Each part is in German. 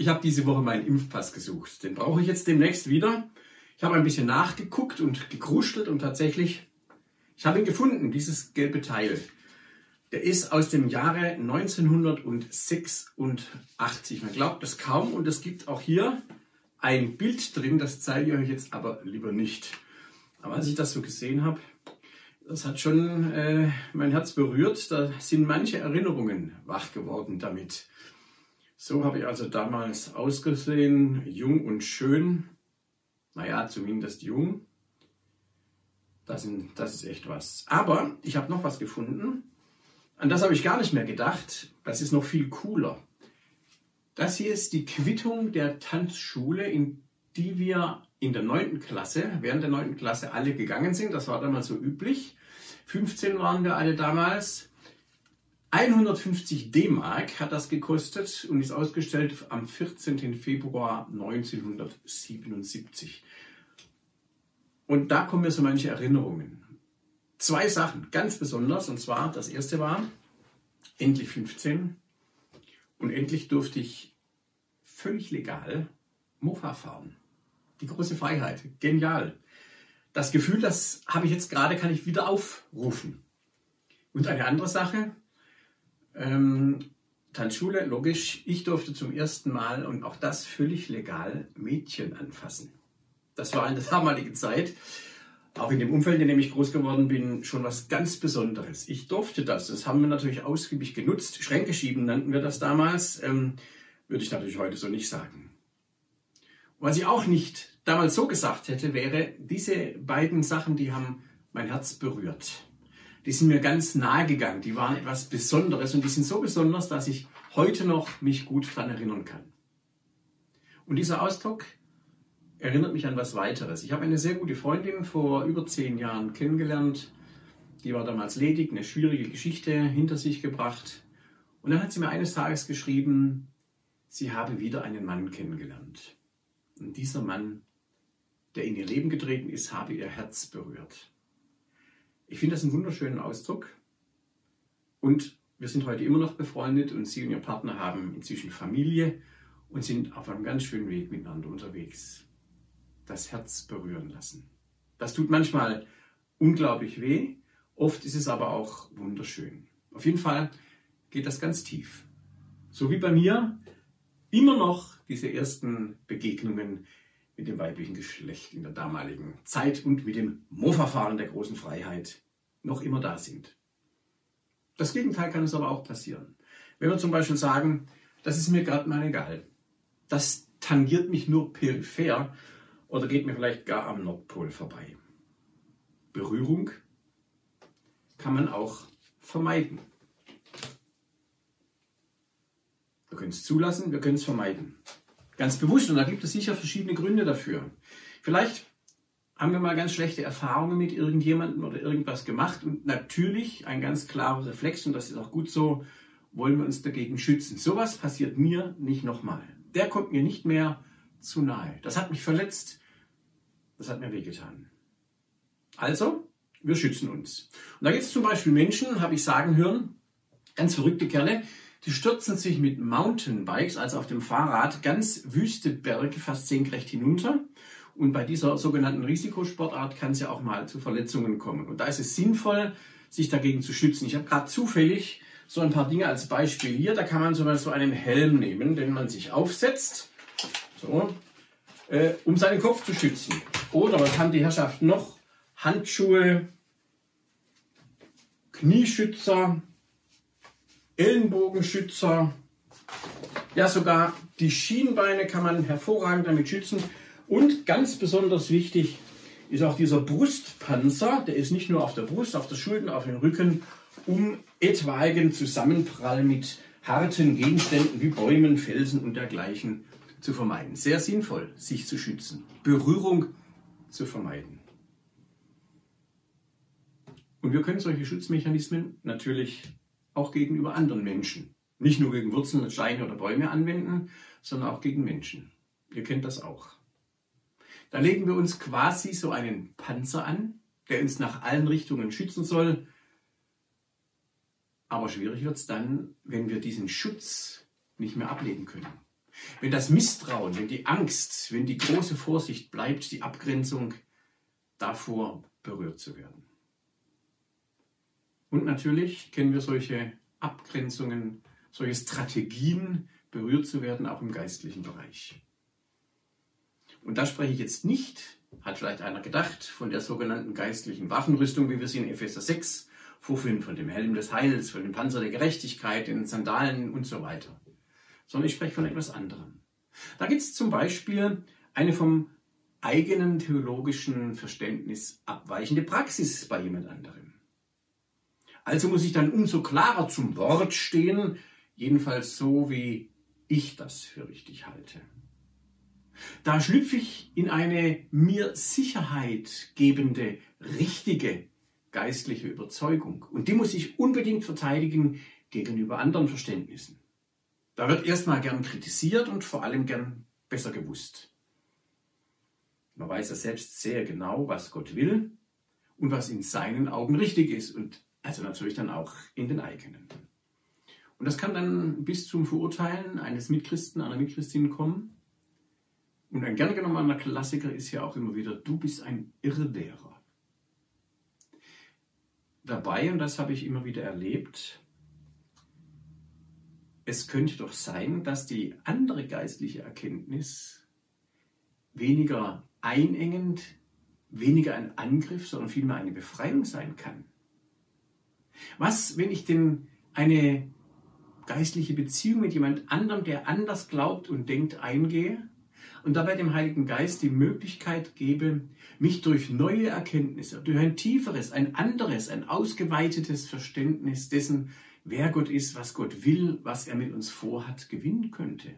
Ich habe diese Woche meinen Impfpass gesucht. Den brauche ich jetzt demnächst wieder. Ich habe ein bisschen nachgeguckt und gekruschelt und tatsächlich, ich habe ihn gefunden, dieses gelbe Teil. Der ist aus dem Jahre 1986. Man glaubt das kaum und es gibt auch hier ein Bild drin, das zeige ich euch jetzt aber lieber nicht. Aber als ich das so gesehen habe, das hat schon äh, mein Herz berührt. Da sind manche Erinnerungen wach geworden damit. So habe ich also damals ausgesehen, jung und schön. Naja, zumindest jung. Das, sind, das ist echt was. Aber ich habe noch was gefunden. An das habe ich gar nicht mehr gedacht. Das ist noch viel cooler. Das hier ist die Quittung der Tanzschule, in die wir in der 9. Klasse, während der 9. Klasse alle gegangen sind. Das war damals so üblich. 15 waren wir alle damals. 150 D-Mark hat das gekostet und ist ausgestellt am 14. Februar 1977. Und da kommen mir so manche Erinnerungen. Zwei Sachen, ganz besonders. Und zwar, das erste war, endlich 15. Und endlich durfte ich völlig legal Mofa fahren. Die große Freiheit. Genial. Das Gefühl, das habe ich jetzt gerade, kann ich wieder aufrufen. Und eine andere Sache, ähm, Tanzschule, logisch, ich durfte zum ersten Mal und auch das völlig legal Mädchen anfassen. Das war in der damaligen Zeit, auch in dem Umfeld, in dem ich groß geworden bin, schon was ganz Besonderes. Ich durfte das, das haben wir natürlich ausgiebig genutzt. Schränke schieben nannten wir das damals, ähm, würde ich natürlich heute so nicht sagen. was ich auch nicht damals so gesagt hätte, wäre, diese beiden Sachen, die haben mein Herz berührt die sind mir ganz nahe gegangen. Die waren etwas Besonderes und die sind so besonders, dass ich heute noch mich gut daran erinnern kann. Und dieser Ausdruck erinnert mich an was weiteres. Ich habe eine sehr gute Freundin vor über zehn Jahren kennengelernt. Die war damals ledig, eine schwierige Geschichte hinter sich gebracht. Und dann hat sie mir eines Tages geschrieben, sie habe wieder einen Mann kennengelernt. Und dieser Mann, der in ihr Leben getreten ist, habe ihr Herz berührt. Ich finde das einen wunderschönen Ausdruck. Und wir sind heute immer noch befreundet und Sie und Ihr Partner haben inzwischen Familie und sind auf einem ganz schönen Weg miteinander unterwegs. Das Herz berühren lassen. Das tut manchmal unglaublich weh, oft ist es aber auch wunderschön. Auf jeden Fall geht das ganz tief. So wie bei mir immer noch diese ersten Begegnungen mit dem weiblichen Geschlecht in der damaligen Zeit und mit dem Mo-Verfahren der großen Freiheit noch immer da sind. Das Gegenteil kann es aber auch passieren. Wenn wir zum Beispiel sagen, das ist mir gerade mal egal, das tangiert mich nur peripher oder geht mir vielleicht gar am Nordpol vorbei. Berührung kann man auch vermeiden. Wir können es zulassen, wir können es vermeiden. Ganz bewusst. Und da gibt es sicher verschiedene Gründe dafür. Vielleicht haben wir mal ganz schlechte Erfahrungen mit irgendjemandem oder irgendwas gemacht. Und natürlich ein ganz klarer Reflex, und das ist auch gut so, wollen wir uns dagegen schützen. Sowas passiert mir nicht nochmal. Der kommt mir nicht mehr zu nahe. Das hat mich verletzt. Das hat mir wehgetan. Also, wir schützen uns. Und da gibt es zum Beispiel Menschen, habe ich sagen hören, ganz verrückte Kerle, die stürzen sich mit Mountainbikes, also auf dem Fahrrad, ganz wüste Berge fast senkrecht hinunter. Und bei dieser sogenannten Risikosportart kann es ja auch mal zu Verletzungen kommen. Und da ist es sinnvoll, sich dagegen zu schützen. Ich habe gerade zufällig so ein paar Dinge als Beispiel hier. Da kann man zum Beispiel so einen Helm nehmen, den man sich aufsetzt, so, äh, um seinen Kopf zu schützen. Oder was haben die Herrschaften noch? Handschuhe, Knieschützer, Ellenbogenschützer. Ja, sogar die Schienbeine kann man hervorragend damit schützen. Und ganz besonders wichtig ist auch dieser Brustpanzer. Der ist nicht nur auf der Brust, auf der Schulter, auf dem Rücken, um etwaigen Zusammenprall mit harten Gegenständen wie Bäumen, Felsen und dergleichen zu vermeiden. Sehr sinnvoll, sich zu schützen, Berührung zu vermeiden. Und wir können solche Schutzmechanismen natürlich auch gegenüber anderen Menschen. Nicht nur gegen Wurzeln, Steine oder Bäume anwenden, sondern auch gegen Menschen. Ihr kennt das auch. Da legen wir uns quasi so einen Panzer an, der uns nach allen Richtungen schützen soll. Aber schwierig wird es dann, wenn wir diesen Schutz nicht mehr ablegen können. Wenn das Misstrauen, wenn die Angst, wenn die große Vorsicht bleibt, die Abgrenzung davor berührt zu werden. Und natürlich kennen wir solche Abgrenzungen, solche Strategien, berührt zu werden, auch im geistlichen Bereich. Und da spreche ich jetzt nicht, hat vielleicht einer gedacht, von der sogenannten geistlichen Waffenrüstung, wie wir sie in Epheser 6 vorfinden, von dem Helm des Heils, von dem Panzer der Gerechtigkeit, den Sandalen und so weiter. Sondern ich spreche von etwas anderem. Da gibt es zum Beispiel eine vom eigenen theologischen Verständnis abweichende Praxis bei jemand anderem. Also muss ich dann umso klarer zum Wort stehen, jedenfalls so, wie ich das für richtig halte. Da schlüpfe ich in eine mir Sicherheit gebende, richtige geistliche Überzeugung. Und die muss ich unbedingt verteidigen gegenüber anderen Verständnissen. Da wird erstmal gern kritisiert und vor allem gern besser gewusst. Man weiß ja selbst sehr genau, was Gott will und was in seinen Augen richtig ist und also natürlich dann auch in den eigenen. Und das kann dann bis zum Verurteilen eines Mitchristen, einer Mitchristin kommen. Und ein gern genommener Klassiker ist ja auch immer wieder, du bist ein Irrlehrer. Dabei, und das habe ich immer wieder erlebt, es könnte doch sein, dass die andere geistliche Erkenntnis weniger einengend, weniger ein Angriff, sondern vielmehr eine Befreiung sein kann. Was, wenn ich denn eine geistliche Beziehung mit jemand anderem, der anders glaubt und denkt, eingehe und dabei dem Heiligen Geist die Möglichkeit gebe, mich durch neue Erkenntnisse, durch ein tieferes, ein anderes, ein ausgeweitetes Verständnis dessen, wer Gott ist, was Gott will, was er mit uns vorhat, gewinnen könnte.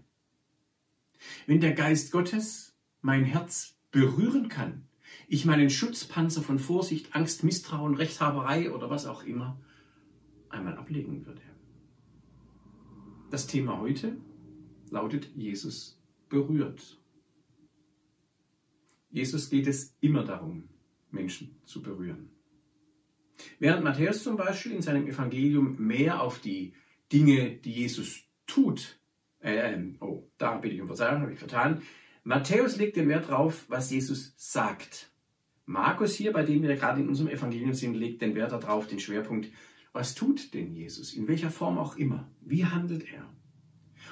Wenn der Geist Gottes mein Herz berühren kann, ich meinen Schutzpanzer von Vorsicht, Angst, Misstrauen, Rechthaberei oder was auch immer einmal ablegen würde. Das Thema heute lautet Jesus berührt. Jesus geht es immer darum, Menschen zu berühren. Während Matthäus zum Beispiel in seinem Evangelium mehr auf die Dinge, die Jesus tut, äh, ähm, oh, da bitte ich um Verzeihung, habe ich vertan. Matthäus legt den Wert darauf, was Jesus sagt. Markus hier, bei dem wir gerade in unserem Evangelium sind, legt den Wert darauf, den Schwerpunkt, was tut denn Jesus, in welcher Form auch immer, wie handelt er.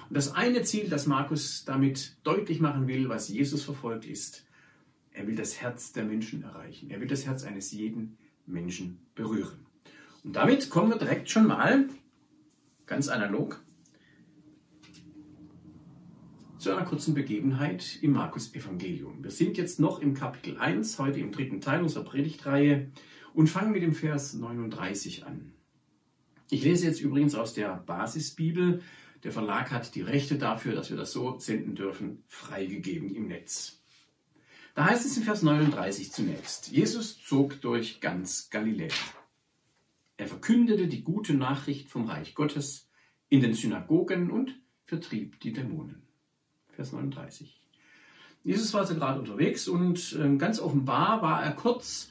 Und das eine Ziel, das Markus damit deutlich machen will, was Jesus verfolgt, ist, er will das Herz der Menschen erreichen. Er will das Herz eines jeden Menschen berühren. Und damit kommen wir direkt schon mal, ganz analog, zu einer kurzen Begebenheit im Markus Evangelium. Wir sind jetzt noch im Kapitel 1, heute im dritten Teil unserer Predigtreihe und fangen mit dem Vers 39 an. Ich lese jetzt übrigens aus der Basisbibel. Der Verlag hat die Rechte dafür, dass wir das so senden dürfen, freigegeben im Netz. Da heißt es in Vers 39 zunächst, Jesus zog durch ganz Galiläa. Er verkündete die gute Nachricht vom Reich Gottes in den Synagogen und vertrieb die Dämonen. Vers 39. Jesus war also gerade unterwegs und ähm, ganz offenbar war er kurz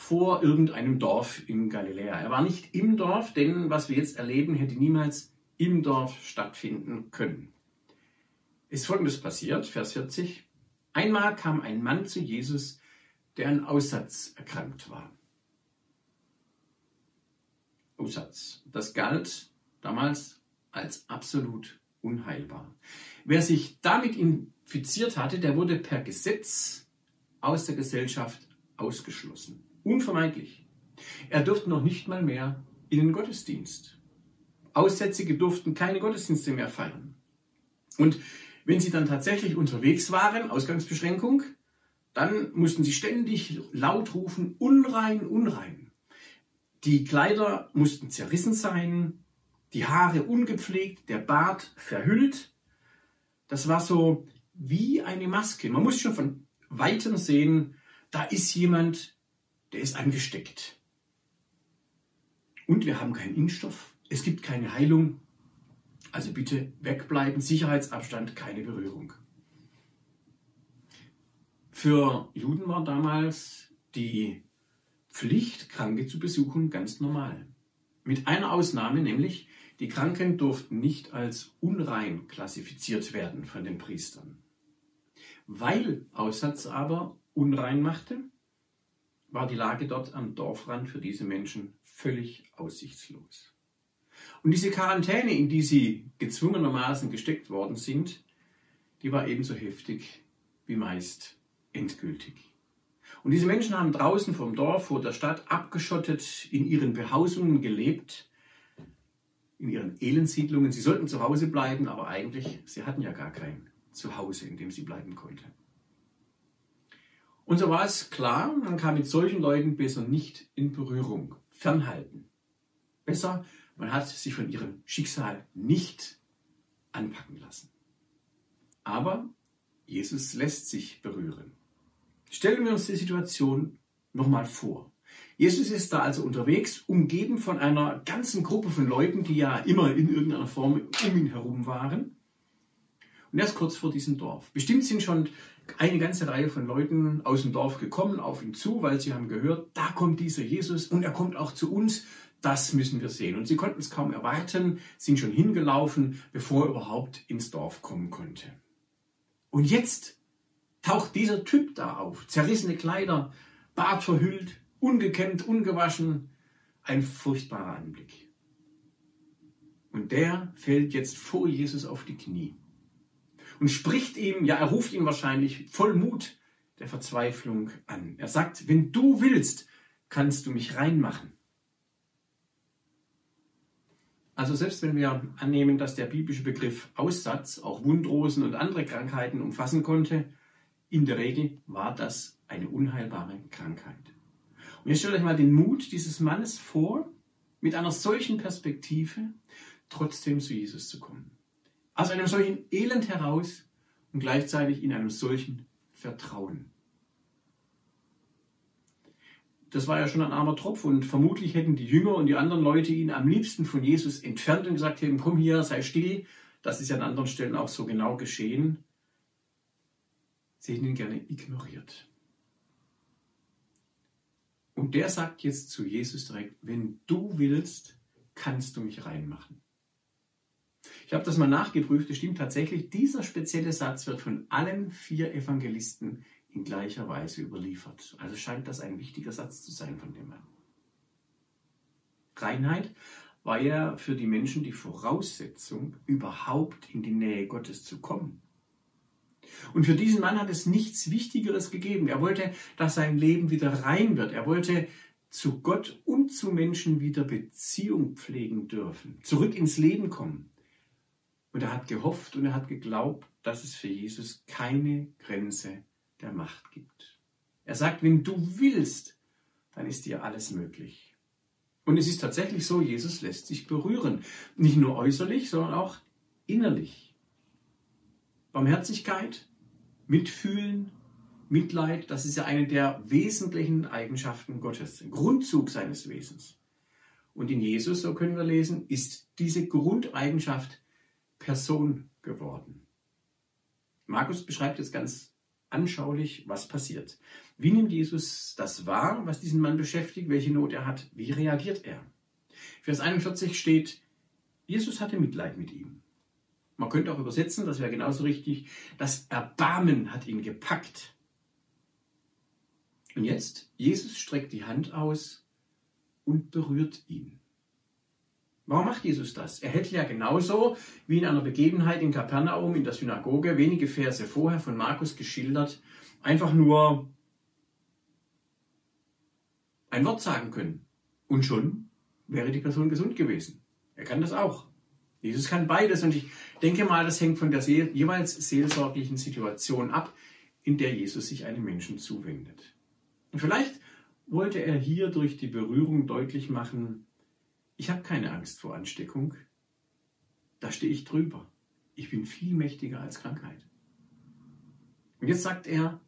vor irgendeinem Dorf in Galiläa. Er war nicht im Dorf, denn was wir jetzt erleben, hätte niemals im Dorf stattfinden können. Ist folgendes passiert, Vers 40. Einmal kam ein Mann zu Jesus, der an Aussatz erkrankt war. Aussatz. Das galt damals als absolut unheilbar. Wer sich damit infiziert hatte, der wurde per Gesetz aus der Gesellschaft ausgeschlossen. Unvermeidlich. Er durfte noch nicht mal mehr in den Gottesdienst. Aussätzige durften keine Gottesdienste mehr feiern. Und wenn sie dann tatsächlich unterwegs waren, Ausgangsbeschränkung, dann mussten sie ständig laut rufen, unrein, unrein. Die Kleider mussten zerrissen sein, die Haare ungepflegt, der Bart verhüllt. Das war so wie eine Maske. Man muss schon von weitem sehen, da ist jemand, der ist angesteckt. Und wir haben keinen Impfstoff, es gibt keine Heilung, also bitte wegbleiben, Sicherheitsabstand, keine Berührung. Für Juden war damals die Pflicht, Kranke zu besuchen, ganz normal. Mit einer Ausnahme, nämlich Die Kranken durften nicht als unrein klassifiziert werden von den Priestern. Weil Aussatz aber unrein machte, war die Lage dort am Dorfrand für diese Menschen völlig aussichtslos. Und diese Quarantäne, in die sie gezwungenermaßen gesteckt worden sind, die war ebenso heftig wie meist endgültig. Und diese Menschen haben draußen vom Dorf, vor der Stadt, abgeschottet in ihren Behausungen gelebt, in ihren Elendsiedlungen. Sie sollten zu Hause bleiben, aber eigentlich, sie hatten ja gar kein Zuhause, in dem sie bleiben konnten. Und so war es klar, man kann mit solchen Leuten besser nicht in Berührung fernhalten. Besser, man hat sich von ihrem Schicksal nicht anpacken lassen. Aber Jesus lässt sich berühren. Stellen wir uns die Situation nochmal vor. Jesus ist da also unterwegs, umgeben von einer ganzen Gruppe von Leuten, die ja immer in irgendeiner Form um ihn herum waren. Und er ist kurz vor diesem Dorf. Bestimmt sind schon eine ganze Reihe von Leuten aus dem Dorf gekommen auf ihn zu, weil sie haben gehört, da kommt dieser Jesus und er kommt auch zu uns. Das müssen wir sehen. Und sie konnten es kaum erwarten, sind schon hingelaufen, bevor er überhaupt ins Dorf kommen konnte. Und jetzt taucht dieser Typ da auf. Zerrissene Kleider, Bart verhüllt, ungekämmt, ungewaschen. Ein furchtbarer Anblick. Und der fällt jetzt vor Jesus auf die Knie und spricht ihm, ja, er ruft ihn wahrscheinlich voll Mut der Verzweiflung an. Er sagt, wenn du willst, kannst du mich reinmachen. Also selbst wenn wir annehmen, dass der biblische Begriff Aussatz auch Wundrosen und andere Krankheiten umfassen konnte, in der Regel war das eine unheilbare Krankheit. Und jetzt stellt euch mal den Mut dieses Mannes vor, mit einer solchen Perspektive trotzdem zu Jesus zu kommen. Aus einem solchen Elend heraus und gleichzeitig in einem solchen Vertrauen. Das war ja schon ein armer Tropf und vermutlich hätten die Jünger und die anderen Leute ihn am liebsten von Jesus entfernt und gesagt hätten, komm hier, sei still. Das ist ja an anderen Stellen auch so genau geschehen. Sie hätten ihn gerne ignoriert. Und der sagt jetzt zu Jesus direkt, wenn du willst, kannst du mich reinmachen. Ich habe das mal nachgeprüft, es stimmt tatsächlich, dieser spezielle Satz wird von allen vier Evangelisten in gleicher Weise überliefert. Also scheint das ein wichtiger Satz zu sein von dem Mann. Reinheit war ja für die Menschen die Voraussetzung, überhaupt in die Nähe Gottes zu kommen. Und für diesen Mann hat es nichts Wichtigeres gegeben. Er wollte, dass sein Leben wieder rein wird. Er wollte zu Gott und zu Menschen wieder Beziehung pflegen dürfen, zurück ins Leben kommen. Und er hat gehofft und er hat geglaubt, dass es für Jesus keine Grenze der Macht gibt. Er sagt, wenn du willst, dann ist dir alles möglich. Und es ist tatsächlich so, Jesus lässt sich berühren. Nicht nur äußerlich, sondern auch innerlich. Barmherzigkeit, Mitfühlen, Mitleid, das ist ja eine der wesentlichen Eigenschaften Gottes, Grundzug seines Wesens. Und in Jesus, so können wir lesen, ist diese Grundeigenschaft Person geworden. Markus beschreibt jetzt ganz anschaulich, was passiert. Wie nimmt Jesus das wahr, was diesen Mann beschäftigt, welche Not er hat? Wie reagiert er? Vers 41 steht, Jesus hatte Mitleid mit ihm. Man könnte auch übersetzen, das wäre genauso richtig, das Erbarmen hat ihn gepackt. Und jetzt, Jesus streckt die Hand aus und berührt ihn. Warum macht Jesus das? Er hätte ja genauso wie in einer Begebenheit in Kapernaum in der Synagoge wenige Verse vorher von Markus geschildert, einfach nur ein Wort sagen können. Und schon wäre die Person gesund gewesen. Er kann das auch. Jesus kann beides. Und ich denke mal, das hängt von der jeweils seelsorglichen Situation ab, in der Jesus sich einem Menschen zuwendet. Und vielleicht wollte er hier durch die Berührung deutlich machen, ich habe keine Angst vor Ansteckung. Da stehe ich drüber. Ich bin viel mächtiger als Krankheit. Und jetzt sagt er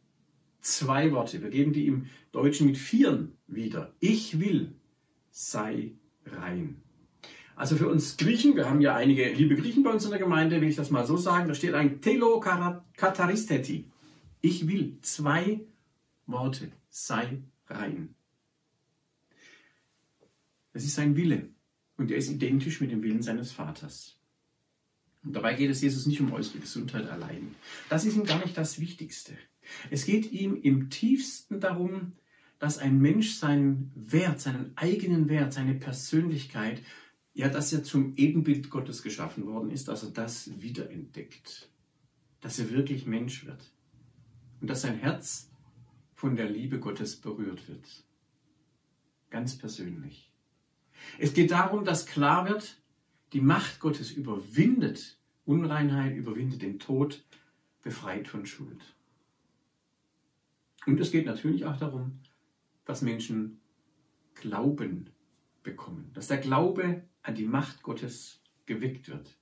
zwei Worte. Wir geben die im Deutschen mit Vieren wieder. Ich will, sei rein. Also für uns Griechen, wir haben ja einige liebe Griechen bei uns in der Gemeinde, will ich das mal so sagen, da steht ein Telo kataristeti. Ich will, zwei Worte, sei rein. Das ist sein Wille. Und er ist identisch mit dem Willen seines Vaters. Und dabei geht es Jesus nicht um äußere Gesundheit allein. Das ist ihm gar nicht das Wichtigste. Es geht ihm im tiefsten darum, dass ein Mensch seinen Wert, seinen eigenen Wert, seine Persönlichkeit, ja, dass er zum Ebenbild Gottes geschaffen worden ist, dass er das wiederentdeckt. Dass er wirklich Mensch wird. Und dass sein Herz von der Liebe Gottes berührt wird. Ganz persönlich. Es geht darum, dass klar wird, die Macht Gottes überwindet Unreinheit, überwindet den Tod, befreit von Schuld. Und es geht natürlich auch darum, dass Menschen Glauben bekommen, dass der Glaube an die Macht Gottes geweckt wird.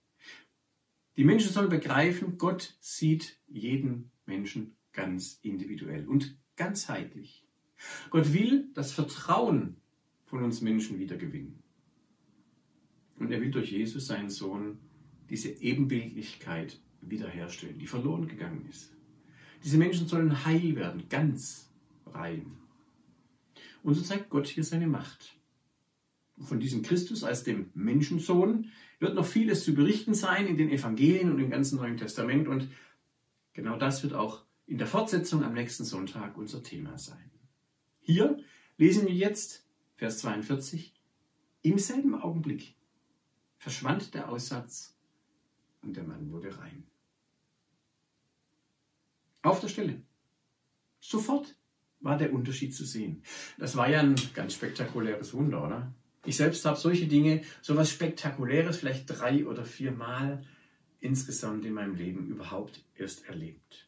Die Menschen sollen begreifen, Gott sieht jeden Menschen ganz individuell und ganzheitlich. Gott will das Vertrauen von uns Menschen wieder gewinnen. Und er will durch Jesus, seinen Sohn, diese Ebenbildlichkeit wiederherstellen, die verloren gegangen ist. Diese Menschen sollen heil werden, ganz rein. Und so zeigt Gott hier seine Macht. Von diesem Christus als dem Menschensohn wird noch vieles zu berichten sein in den Evangelien und im ganzen Neuen Testament. Und genau das wird auch in der Fortsetzung am nächsten Sonntag unser Thema sein. Hier lesen wir jetzt Vers 42. Im selben Augenblick verschwand der Aussatz und der Mann wurde rein. Auf der Stelle. Sofort war der Unterschied zu sehen. Das war ja ein ganz spektakuläres Wunder, oder? Ich selbst habe solche Dinge, so etwas Spektakuläres, vielleicht drei oder vier Mal insgesamt in meinem Leben überhaupt erst erlebt.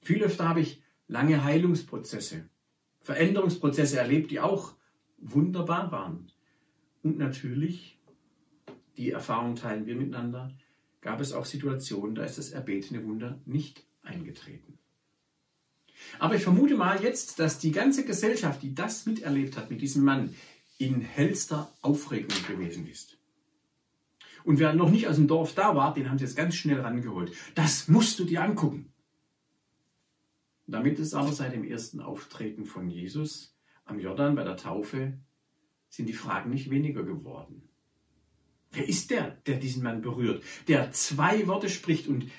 Viel öfter habe ich lange Heilungsprozesse, Veränderungsprozesse erlebt, die auch wunderbar waren. Und natürlich, die Erfahrung teilen wir miteinander, gab es auch Situationen, da ist das erbetene Wunder nicht eingetreten. Aber ich vermute mal jetzt, dass die ganze Gesellschaft, die das miterlebt hat mit diesem Mann, in hellster Aufregung gewesen ist. Und wer noch nicht aus dem Dorf da war, den haben sie jetzt ganz schnell rangeholt. Das musst du dir angucken. Damit ist aber seit dem ersten Auftreten von Jesus am Jordan bei der Taufe, sind die Fragen nicht weniger geworden. Wer ist der, der diesen Mann berührt, der zwei Worte spricht und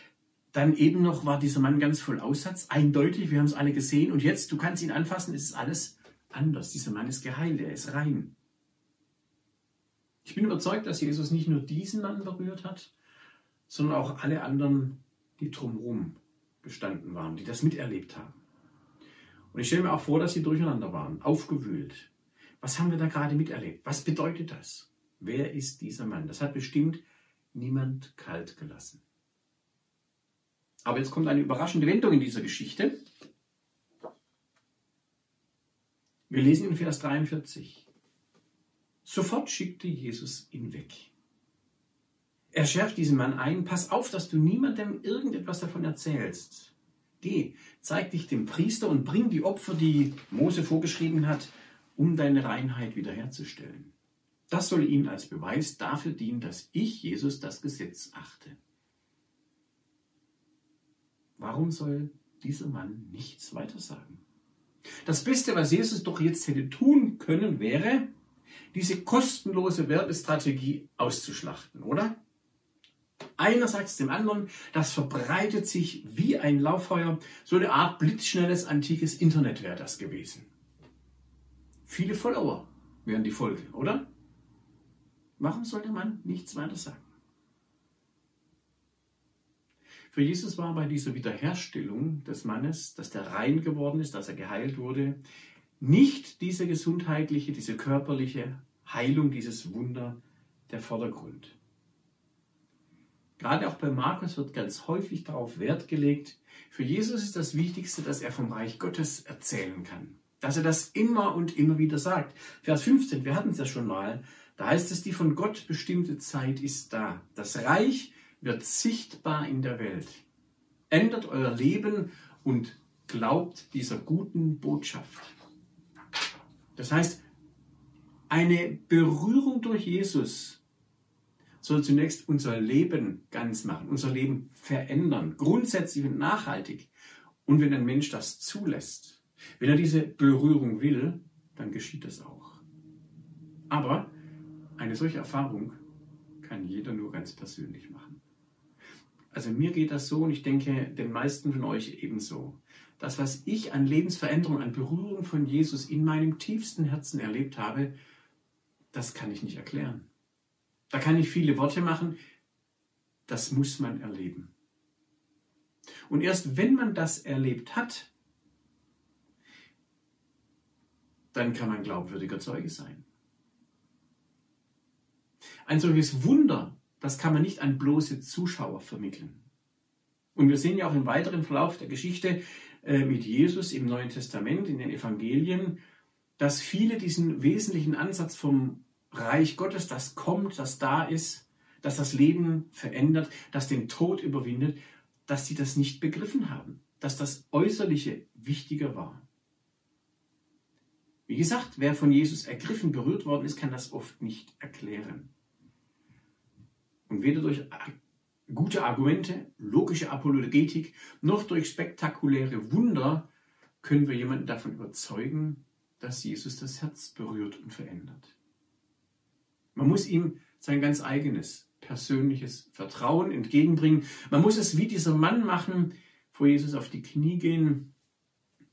dann eben noch war dieser Mann ganz voll Aussatz, eindeutig, wir haben es alle gesehen. Und jetzt, du kannst ihn anfassen, ist alles anders. Dieser Mann ist geheilt, er ist rein. Ich bin überzeugt, dass Jesus nicht nur diesen Mann berührt hat, sondern auch alle anderen, die drumherum gestanden waren, die das miterlebt haben. Und ich stelle mir auch vor, dass sie durcheinander waren, aufgewühlt. Was haben wir da gerade miterlebt? Was bedeutet das? Wer ist dieser Mann? Das hat bestimmt niemand kalt gelassen. Aber jetzt kommt eine überraschende Wendung in dieser Geschichte. Wir lesen in Vers 43. Sofort schickte Jesus ihn weg. Er schärft diesem Mann ein, pass auf, dass du niemandem irgendetwas davon erzählst. Geh, zeig dich dem Priester und bring die Opfer, die Mose vorgeschrieben hat, um deine Reinheit wiederherzustellen. Das soll ihm als Beweis dafür dienen, dass ich, Jesus, das Gesetz achte. Warum soll dieser Mann nichts weiter sagen? Das Beste, was Jesus doch jetzt hätte tun können, wäre, diese kostenlose Werbestrategie auszuschlachten, oder? Einer sagt es dem anderen, das verbreitet sich wie ein Lauffeuer. So eine Art blitzschnelles antikes Internet wäre das gewesen. Viele Follower wären die Folge, oder? Warum soll der Mann nichts weiter sagen? Für Jesus war bei dieser Wiederherstellung des Mannes, dass der rein geworden ist, dass er geheilt wurde, nicht diese gesundheitliche, diese körperliche Heilung, dieses Wunder der Vordergrund. Gerade auch bei Markus wird ganz häufig darauf Wert gelegt, für Jesus ist das Wichtigste, dass er vom Reich Gottes erzählen kann. Dass er das immer und immer wieder sagt. Vers 15, wir hatten es ja schon mal, da heißt es, die von Gott bestimmte Zeit ist da. Das Reich wird sichtbar in der Welt. Ändert euer Leben und glaubt dieser guten Botschaft. Das heißt, eine Berührung durch Jesus soll zunächst unser Leben ganz machen, unser Leben verändern, grundsätzlich und nachhaltig. Und wenn ein Mensch das zulässt, wenn er diese Berührung will, dann geschieht das auch. Aber eine solche Erfahrung kann jeder nur ganz persönlich machen. Also mir geht das so und ich denke den meisten von euch ebenso. Das, was ich an Lebensveränderung, an Berührung von Jesus in meinem tiefsten Herzen erlebt habe, das kann ich nicht erklären. Da kann ich viele Worte machen, das muss man erleben. Und erst wenn man das erlebt hat, dann kann man glaubwürdiger Zeuge sein. Ein solches Wunder, das kann man nicht an bloße Zuschauer vermitteln. Und wir sehen ja auch im weiteren Verlauf der Geschichte äh, mit Jesus im Neuen Testament, in den Evangelien, dass viele diesen wesentlichen Ansatz vom Reich Gottes, das kommt, das da ist, das das Leben verändert, das den Tod überwindet, dass sie das nicht begriffen haben, dass das Äußerliche wichtiger war. Wie gesagt, wer von Jesus ergriffen, berührt worden ist, kann das oft nicht erklären. Und weder durch gute Argumente, logische Apologetik, noch durch spektakuläre Wunder können wir jemanden davon überzeugen, dass Jesus das Herz berührt und verändert. Man muss ihm sein ganz eigenes, persönliches Vertrauen entgegenbringen. Man muss es wie dieser Mann machen, vor Jesus auf die Knie gehen,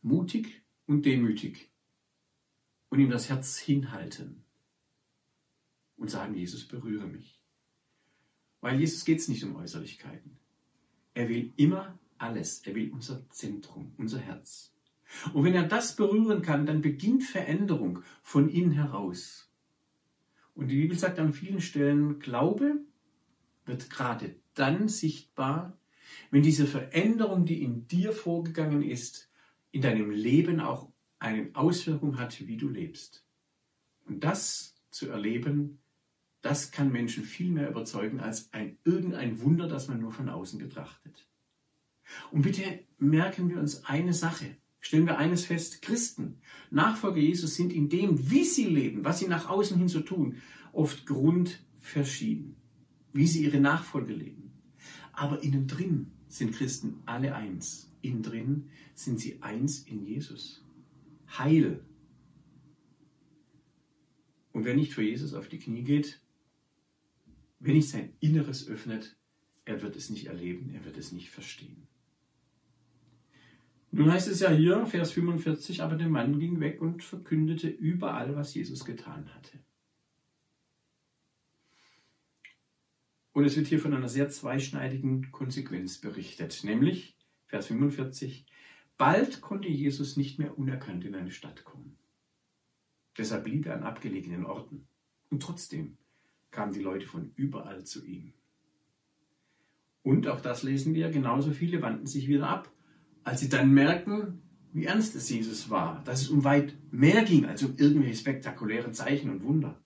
mutig und demütig und ihm das Herz hinhalten und sagen, Jesus, berühre mich. Weil Jesus geht es nicht um Äußerlichkeiten. Er will immer alles. Er will unser Zentrum, unser Herz. Und wenn er das berühren kann, dann beginnt Veränderung von innen heraus. Und die Bibel sagt an vielen Stellen, Glaube wird gerade dann sichtbar, wenn diese Veränderung, die in dir vorgegangen ist, in deinem Leben auch eine Auswirkung hat, wie du lebst. Und das zu erleben, das kann Menschen viel mehr überzeugen als ein irgendein Wunder, das man nur von außen betrachtet. Und bitte merken wir uns eine Sache. Stellen wir eines fest, Christen, Nachfolger Jesus sind in dem, wie sie leben, was sie nach außen hin so tun, oft grundverschieden, wie sie ihre Nachfolge leben. Aber innen drin sind Christen alle eins. Innen drin sind sie eins in Jesus. Heil. Und wer nicht für Jesus auf die Knie geht, wer nicht sein Inneres öffnet, er wird es nicht erleben, er wird es nicht verstehen. Nun heißt es ja hier, Vers 45, aber der Mann ging weg und verkündete überall, was Jesus getan hatte. Und es wird hier von einer sehr zweischneidigen Konsequenz berichtet, nämlich Vers 45, bald konnte Jesus nicht mehr unerkannt in eine Stadt kommen. Deshalb blieb er an abgelegenen Orten. Und trotzdem kamen die Leute von überall zu ihm. Und auch das lesen wir, genauso viele wandten sich wieder ab, als sie dann merken, wie ernst es Jesus war, dass es um weit mehr ging als um irgendwelche spektakulären Zeichen und Wunder.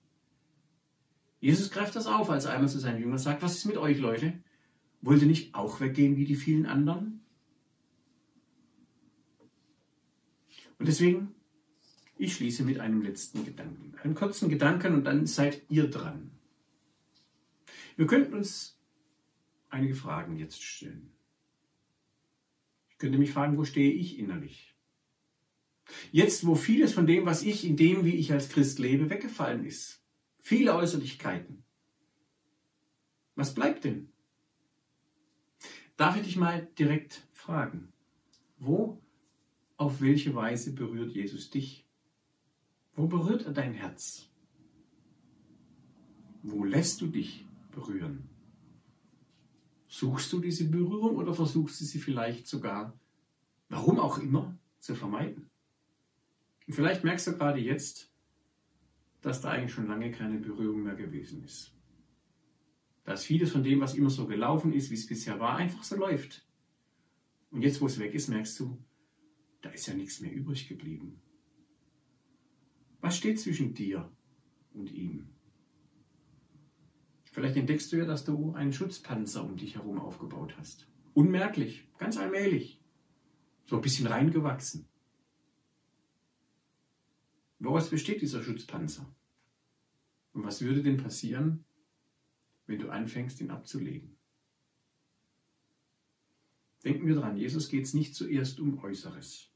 Jesus greift das auf, als er einmal zu seinen Jüngern sagt, was ist mit euch Leute? Wollt ihr nicht auch weggehen wie die vielen anderen? Und deswegen, ich schließe mit einem letzten Gedanken, einem kurzen Gedanken und dann seid ihr dran. Wir könnten uns einige Fragen jetzt stellen. Könnte mich fragen, wo stehe ich innerlich? Jetzt, wo vieles von dem, was ich in dem, wie ich als Christ lebe, weggefallen ist. Viele Äußerlichkeiten. Was bleibt denn? Darf ich dich mal direkt fragen, wo, auf welche Weise berührt Jesus dich? Wo berührt er dein Herz? Wo lässt du dich berühren. Suchst du diese Berührung oder versuchst du sie vielleicht sogar, warum auch immer, zu vermeiden? Und vielleicht merkst du gerade jetzt, dass da eigentlich schon lange keine Berührung mehr gewesen ist. Dass vieles von dem, was immer so gelaufen ist, wie es bisher war, einfach so läuft. Und jetzt, wo es weg ist, merkst du, da ist ja nichts mehr übrig geblieben. Was steht zwischen dir und ihm? Vielleicht entdeckst du ja, dass du einen Schutzpanzer um dich herum aufgebaut hast. Unmerklich, ganz allmählich. So ein bisschen reingewachsen. Woraus besteht dieser Schutzpanzer? Und was würde denn passieren, wenn du anfängst, ihn abzulegen? Denken wir dran, Jesus geht es nicht zuerst um Äußeres.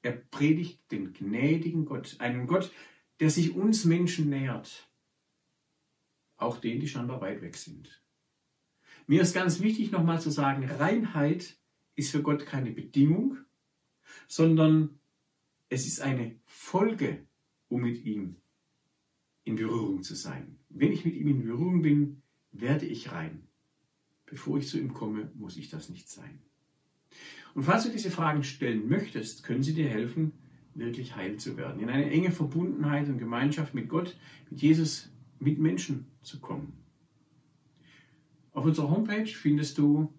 Er predigt den gnädigen Gott, einen Gott, der sich uns Menschen nähert, auch denen, die scheinbar weit weg sind. Mir ist ganz wichtig nochmal zu sagen, Reinheit ist für Gott keine Bedingung, sondern es ist eine Folge, um mit ihm in Berührung zu sein. Wenn ich mit ihm in Berührung bin, werde ich rein. Bevor ich zu ihm komme, muss ich das nicht sein. Und falls du diese Fragen stellen möchtest, können sie dir helfen, wirklich heil zu werden, in eine enge Verbundenheit und Gemeinschaft mit Gott, mit Jesus, mit Menschen zu kommen. Auf unserer Homepage findest du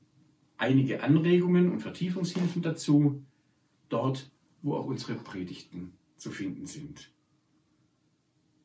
einige Anregungen und Vertiefungshilfen dazu, dort, wo auch unsere Predigten zu finden sind.